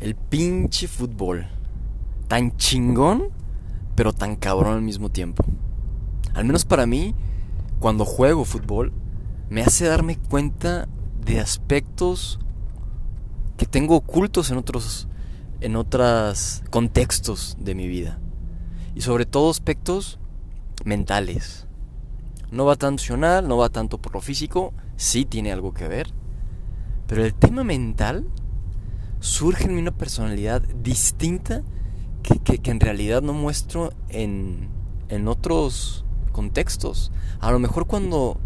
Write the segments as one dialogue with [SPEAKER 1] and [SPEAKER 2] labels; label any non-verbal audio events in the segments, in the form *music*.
[SPEAKER 1] El pinche fútbol. Tan chingón, pero tan cabrón al mismo tiempo. Al menos para mí, cuando juego fútbol, me hace darme cuenta de aspectos que tengo ocultos en otros en otros contextos de mi vida. Y sobre todo aspectos mentales. No va tanto emocional, no va tanto por lo físico, sí tiene algo que ver. Pero el tema mental surge en mí una personalidad distinta que, que, en realidad no muestro en, en otros contextos. A lo mejor cuando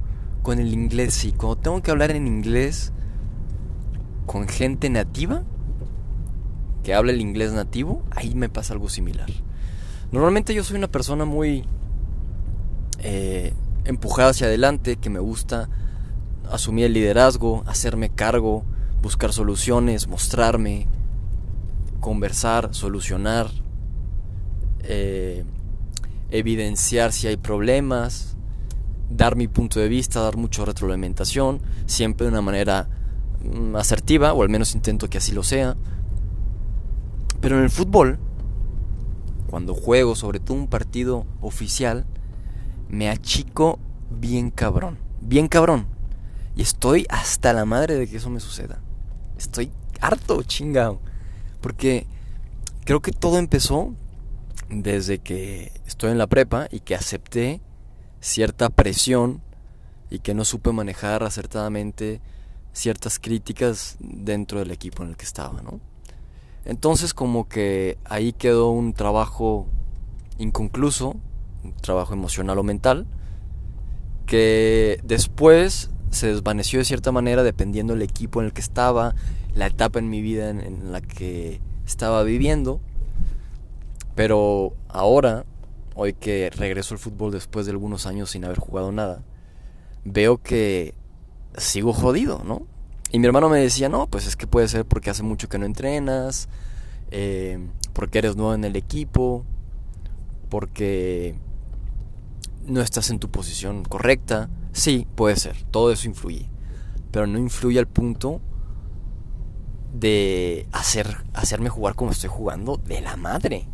[SPEAKER 1] con el inglés sí, cuando tengo que hablar en inglés con gente nativa que habla el inglés nativo, ahí me pasa algo similar. Normalmente yo soy una persona muy eh, empujada hacia adelante, que me gusta asumir el liderazgo, hacerme cargo, buscar soluciones, mostrarme, conversar, solucionar, eh, evidenciar si hay problemas, dar mi punto de vista, dar mucha retroalimentación, siempre de una manera mm, asertiva, o al menos intento que así lo sea. Pero en el fútbol, cuando juego, sobre todo un partido oficial, me achico bien cabrón, bien cabrón. Y estoy hasta la madre de que eso me suceda. Estoy harto, chingado. Porque creo que todo empezó desde que estoy en la prepa y que acepté cierta presión y que no supe manejar acertadamente ciertas críticas dentro del equipo en el que estaba, ¿no? Entonces como que ahí quedó un trabajo inconcluso, un trabajo emocional o mental, que después se desvaneció de cierta manera dependiendo del equipo en el que estaba, la etapa en mi vida en, la que estaba viviendo. Pero ahora, hoy que regreso al fútbol después de algunos años sin haber jugado nada, veo que sigo jodido, ¿no? Y mi hermano me decía, no, pues es que puede ser porque hace mucho que no entrenas, eh, porque eres nuevo en el equipo, porque no estás en tu posición correcta. Sí, puede ser, todo eso influye, pero no influye al punto de hacer, hacerme jugar como estoy jugando de la madre.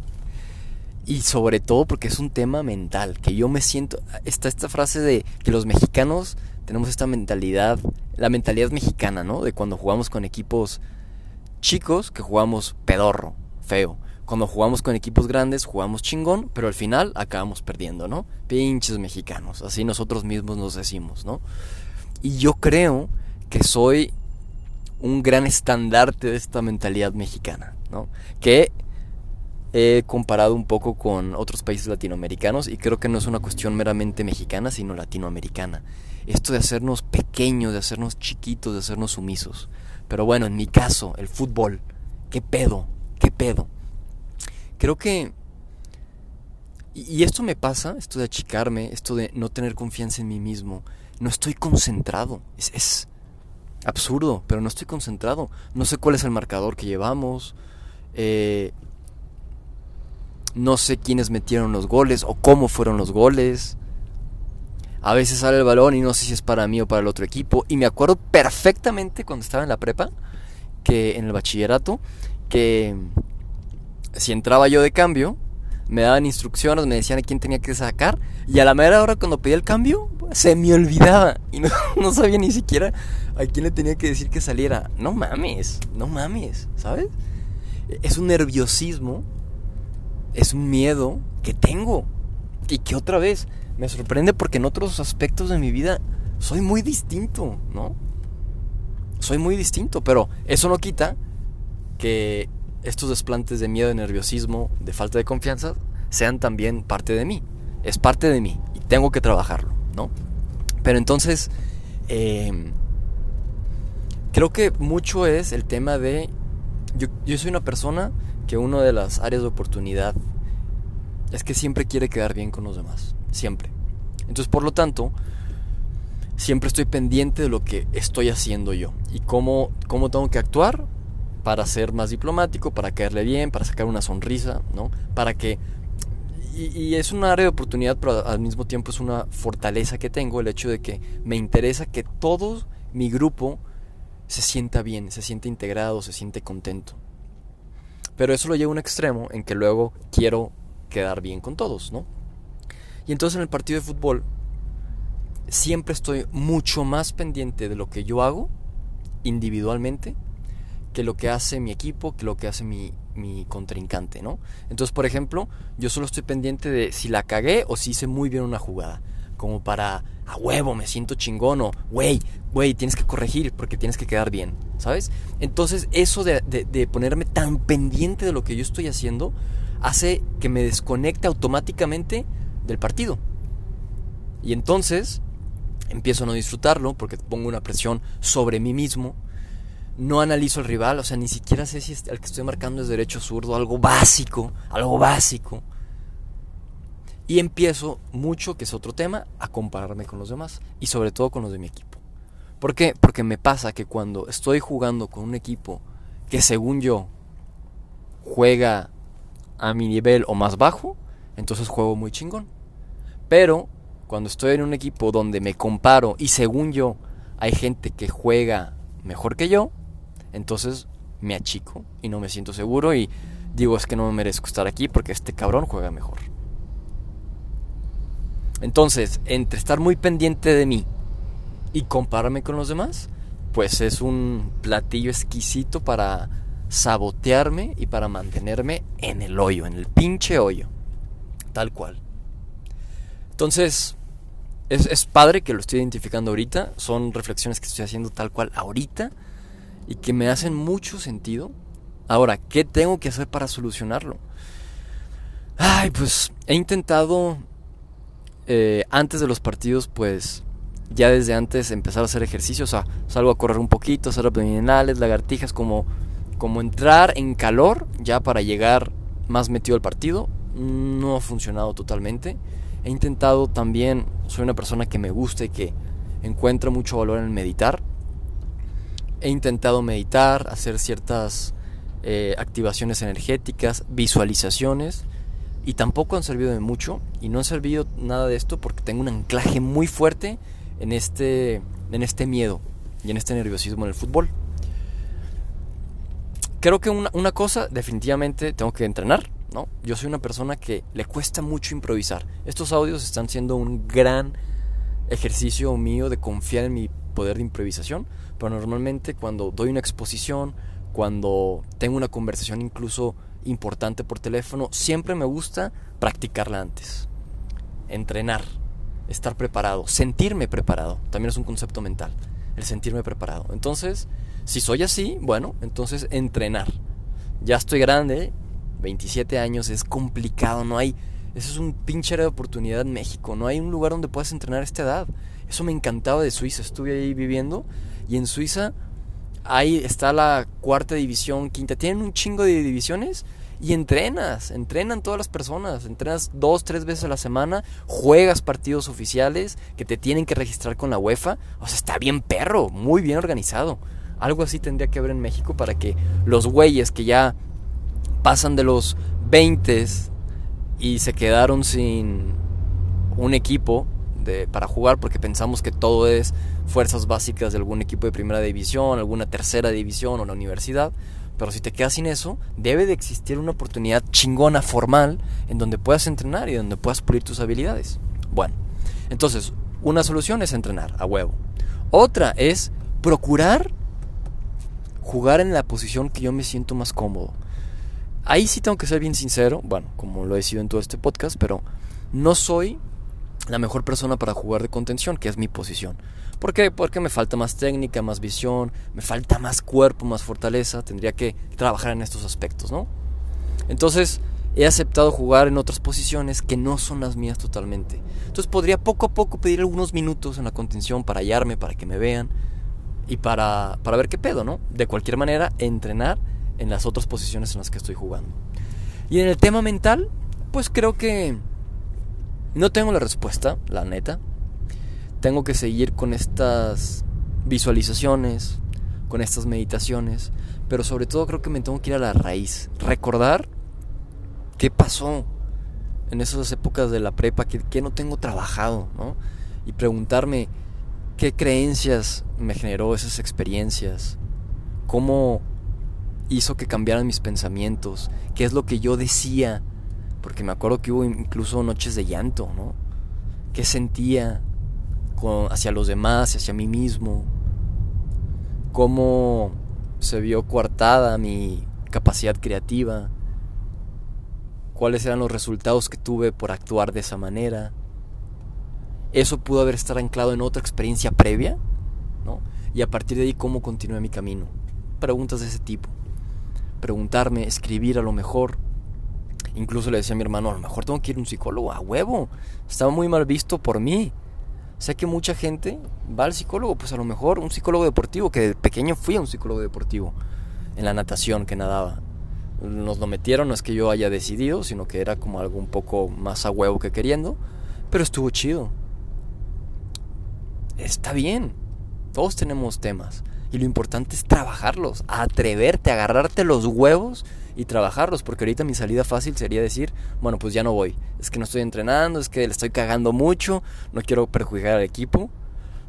[SPEAKER 1] Y sobre todo porque es un tema mental, que yo me siento, está esta frase de que los mexicanos tenemos esta mentalidad, la mentalidad mexicana, ¿no? De cuando jugamos con equipos chicos, que jugamos pedorro, feo. Cuando jugamos con equipos grandes, jugamos chingón, pero al final acabamos perdiendo, ¿no? Pinches mexicanos, así nosotros mismos nos decimos, ¿no? Y yo creo que soy un gran estandarte de esta mentalidad mexicana, ¿no? Que he comparado un poco con otros países latinoamericanos y creo que no es una cuestión meramente mexicana, sino latinoamericana. Esto de hacernos pequeños, de hacernos chiquitos, de hacernos sumisos. Pero bueno, en mi caso, el fútbol, ¿qué pedo? ¿Qué pedo? Creo que... Y esto me pasa, esto de achicarme, esto de no tener confianza en mí mismo. No estoy concentrado. Es, absurdo, pero no estoy concentrado. No sé cuál es el marcador que llevamos. Eh, no sé quiénes metieron los goles o cómo fueron los goles. A veces sale el balón y no sé si es para mí o para el otro equipo. Y me acuerdo perfectamente cuando estaba en la prepa, que en el bachillerato, que si entraba yo de cambio, me daban instrucciones, me decían a quién tenía que sacar. Y a la mera hora cuando pedía el cambio, se me olvidaba. Y *laughs* no, sabía ni siquiera a quién le tenía que decir que saliera. No mames, no mames, ¿sabes? Es un nerviosismo, es un miedo que tengo. Y que otra vez me sorprende porque en otros aspectos de mi vida soy muy distinto, ¿no? Soy muy distinto, pero eso no quita que estos desplantes de miedo, de nerviosismo, de falta de confianza, sean también parte de mí. Es parte de mí y tengo que trabajarlo, ¿no? Pero entonces, em, creo que mucho es el tema de... Yo, yo soy una persona que una de las áreas de oportunidad es que siempre quiere quedar bien con los demás, siempre. Entonces, por lo tanto, siempre estoy pendiente de lo que estoy haciendo yo y cómo, cómo tengo que actuar para ser más diplomático, para caerle bien, para sacar una sonrisa, ¿no? Para que... Y, es un área de oportunidad, pero al mismo tiempo es una fortaleza que tengo, el hecho de que me interesa que todo mi grupo se sienta bien, se siente integrado, se siente contento. Pero eso lo lleva a un extremo en que luego quiero quedar bien con todos, ¿no? Y entonces en el partido de fútbol siempre estoy mucho más pendiente de lo que yo hago individualmente que lo que hace mi equipo, que lo que hace mi, mi contrincante, ¿no? Entonces, por ejemplo, yo solo estoy pendiente de si la cagué o si hice muy bien una jugada. Como para, a huevo, me siento chingón o, güey, güey, tienes que corregir porque tienes que quedar bien, ¿sabes? Entonces, eso de, de ponerme tan pendiente de lo que yo estoy haciendo hace que me desconecte automáticamente del partido. Y entonces empiezo a no disfrutarlo porque pongo una presión sobre mí mismo. No analizo al rival, o sea, ni siquiera sé si el que estoy marcando es derecho zurdo, algo básico, algo básico. Y empiezo mucho, que es otro tema, a compararme con los demás y sobre todo con los de mi equipo. ¿Por qué? Porque me pasa que cuando estoy jugando con un equipo que según yo juega a mi nivel o más bajo, entonces juego muy chingón. Pero cuando estoy en un equipo donde me comparo y según yo hay gente que juega mejor que yo, entonces me achico y no me siento seguro y digo es que no me merezco estar aquí porque este cabrón juega mejor. Entonces, entre estar muy pendiente de mí y compararme con los demás, pues es un platillo exquisito para sabotearme y para mantenerme en el hoyo, en el pinche hoyo. Tal cual. Entonces, es, es, padre que lo estoy identificando ahorita. Son reflexiones que estoy haciendo tal cual ahorita y que me hacen mucho sentido. Ahora, ¿qué tengo que hacer para solucionarlo? Ay, pues he intentado eh, antes de los partidos, pues ya desde antes empezar a hacer ejercicios. O sea, salgo a correr un poquito, hacer abdominales, lagartijas, como, como entrar en calor ya para llegar más metido al partido. No ha funcionado totalmente. He intentado también, soy una persona que me gusta y que encuentra mucho valor en meditar. He intentado meditar, hacer ciertas eh, activaciones energéticas, visualizaciones, y tampoco han servido de mucho. Y no han servido nada de esto porque tengo un anclaje muy fuerte en este, en este miedo y en este nerviosismo en el fútbol. Creo que una, una cosa, definitivamente tengo que entrenar, ¿no? Yo soy una persona que le cuesta mucho improvisar. Estos audios están siendo un gran ejercicio mío de confiar en mi poder de improvisación, pero normalmente cuando doy una exposición, cuando tengo una conversación incluso importante por teléfono, siempre me gusta practicarla antes. Entrenar, estar preparado, sentirme preparado, también es un concepto mental, el sentirme preparado. Entonces, si soy así, bueno, entonces entrenar. Ya estoy grande, 27 años, es complicado, no hay... Eso es un pinche de oportunidad en México, no hay un lugar donde puedas entrenar a esta edad. Eso me encantaba de Suiza, estuve ahí viviendo y en Suiza ahí está la cuarta división, quinta, tienen un chingo de divisiones y entrenas, entrenan todas las personas, entrenas dos, tres veces a la semana, juegas partidos oficiales que te tienen que registrar con la UEFA, o sea, está bien perro, muy bien organizado. Algo así tendría que haber en México para que los güeyes que ya pasan de los 20 y se quedaron sin un equipo para jugar porque pensamos que todo es fuerzas básicas de algún equipo de primera división, alguna tercera división o la universidad. Pero si te quedas sin eso, debe de existir una oportunidad chingona formal en donde puedas entrenar y donde puedas pulir tus habilidades. Bueno, entonces, una solución es entrenar a huevo. Otra es procurar jugar en la posición que yo me siento más cómodo. Ahí sí tengo que ser bien sincero, bueno, como lo he sido en todo este podcast, pero no soy la mejor persona para jugar de contención, que es mi posición. ¿Por qué? Porque me falta más técnica, más visión, me falta más cuerpo, más fortaleza. Tendría que trabajar en estos aspectos, ¿no? Entonces, he aceptado jugar en otras posiciones que no son las mías totalmente. Entonces, podría poco a poco pedir algunos minutos en la contención para hallarme, para que me vean y para, para ver qué pedo, ¿no? De cualquier manera, entrenar en las otras posiciones en las que estoy jugando. Y en el tema mental, pues creo que no tengo la respuesta, la neta tengo que seguir con estas visualizaciones, con estas meditaciones, pero sobre todo creo que me tengo que ir a la raíz, recordar qué pasó en esas épocas de la prepa, que, no tengo trabajado, ¿no? Y preguntarme qué creencias me generó esas experiencias, cómo hizo que cambiaran mis pensamientos, qué es lo que yo decía, porque me acuerdo que hubo incluso noches de llanto, ¿no? ¿Qué sentía hacia los demás, hacia mí mismo? ¿Cómo se vio coartada mi capacidad creativa? ¿Cuáles eran los resultados que tuve por actuar de esa manera? Eso pudo haber estado anclado en otra experiencia previa, ¿no? Y a partir de ahí, ¿cómo continué mi camino? Preguntas de ese tipo. Preguntarme, escribir a lo mejor. Incluso le decía a mi hermano, a lo mejor tengo que ir a un psicólogo, a huevo. Estaba muy mal visto por mí. Sé que mucha gente va al psicólogo, pues a lo mejor un psicólogo deportivo, que de pequeño fui a un psicólogo deportivo, en la natación que nadaba. Nos lo metieron, no es que yo haya decidido, sino que era como algo un poco más a huevo que queriendo, pero estuvo chido. Está bien, todos tenemos temas. Y lo importante es trabajarlos, atreverte, agarrarte los huevos y trabajarlos. Porque ahorita mi salida fácil sería decir, bueno, pues ya no voy. Es que no estoy entrenando, es que le estoy cagando mucho, no quiero perjudicar al equipo.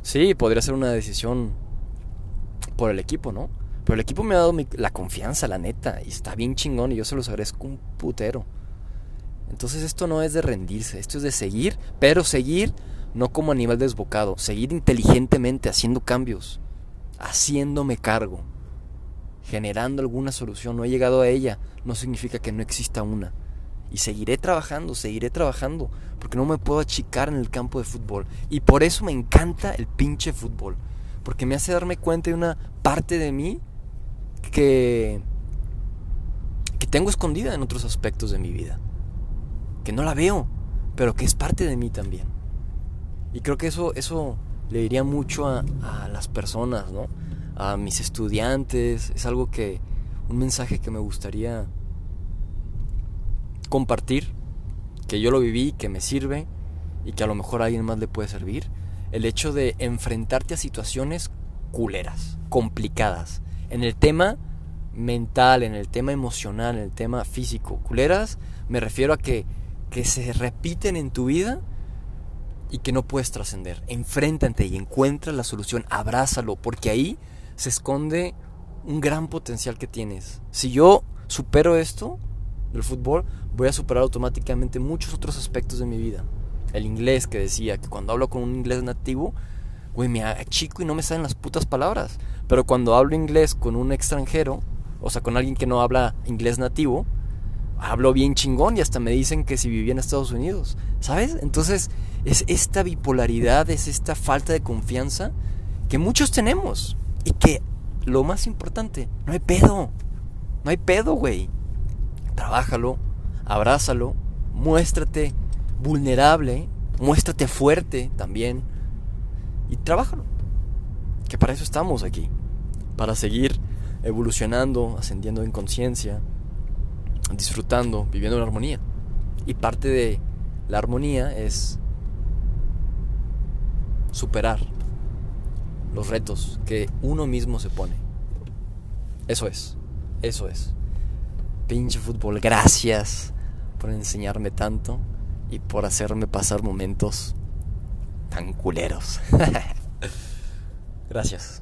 [SPEAKER 1] Sí, podría ser una decisión por el equipo, ¿no? Pero el equipo me ha dado la confianza, la neta, y está bien chingón y yo se los agradezco un putero. Entonces esto no es de rendirse, esto es de seguir, pero seguir no como animal desbocado, seguir inteligentemente haciendo cambios, haciéndome cargo, generando alguna solución. No he llegado a ella, no significa que no exista una. Y seguiré trabajando, seguiré trabajando, porque no me puedo achicar en el campo de fútbol. Y por eso me encanta el pinche fútbol, porque me hace darme cuenta de una parte de mí que, que tengo escondida en otros aspectos de mi vida, que no la veo, pero que es parte de mí también. Y creo que eso, eso le diría mucho a, las personas, ¿no? A mis estudiantes. Es algo que, un mensaje que me gustaría compartir, que yo lo viví, que me sirve y que a lo mejor a alguien más le puede servir. El hecho de enfrentarte a situaciones culeras, complicadas. En el tema mental, en el tema emocional, en el tema físico. Culeras me refiero a que, que se repiten en tu vida y que no puedes trascender. Enfréntate y encuentra la solución, abrázalo, porque ahí se esconde un gran potencial que tienes. Si yo supero esto del fútbol, voy a superar automáticamente muchos otros aspectos de mi vida. El inglés que decía que cuando hablo con un inglés nativo, güey, me chico y no me salen las putas palabras. Pero cuando hablo inglés con un extranjero, o sea, con alguien que no habla inglés nativo, hablo bien chingón y hasta me dicen que si vivía en Estados Unidos, ¿sabes? Entonces es esta bipolaridad, es esta falta de confianza que muchos tenemos y que lo más importante, no hay pedo, no hay pedo, güey. Trabájalo, abrázalo, muéstrate vulnerable, muéstrate fuerte también y trabájalo. Que para eso estamos aquí, para seguir evolucionando, ascendiendo en conciencia, disfrutando, viviendo en armonía. Y parte de la armonía es superar los retos que uno mismo se pone. Eso es, eso es. Pinche fútbol, gracias por enseñarme tanto y por hacerme pasar momentos tan culeros. *laughs* gracias.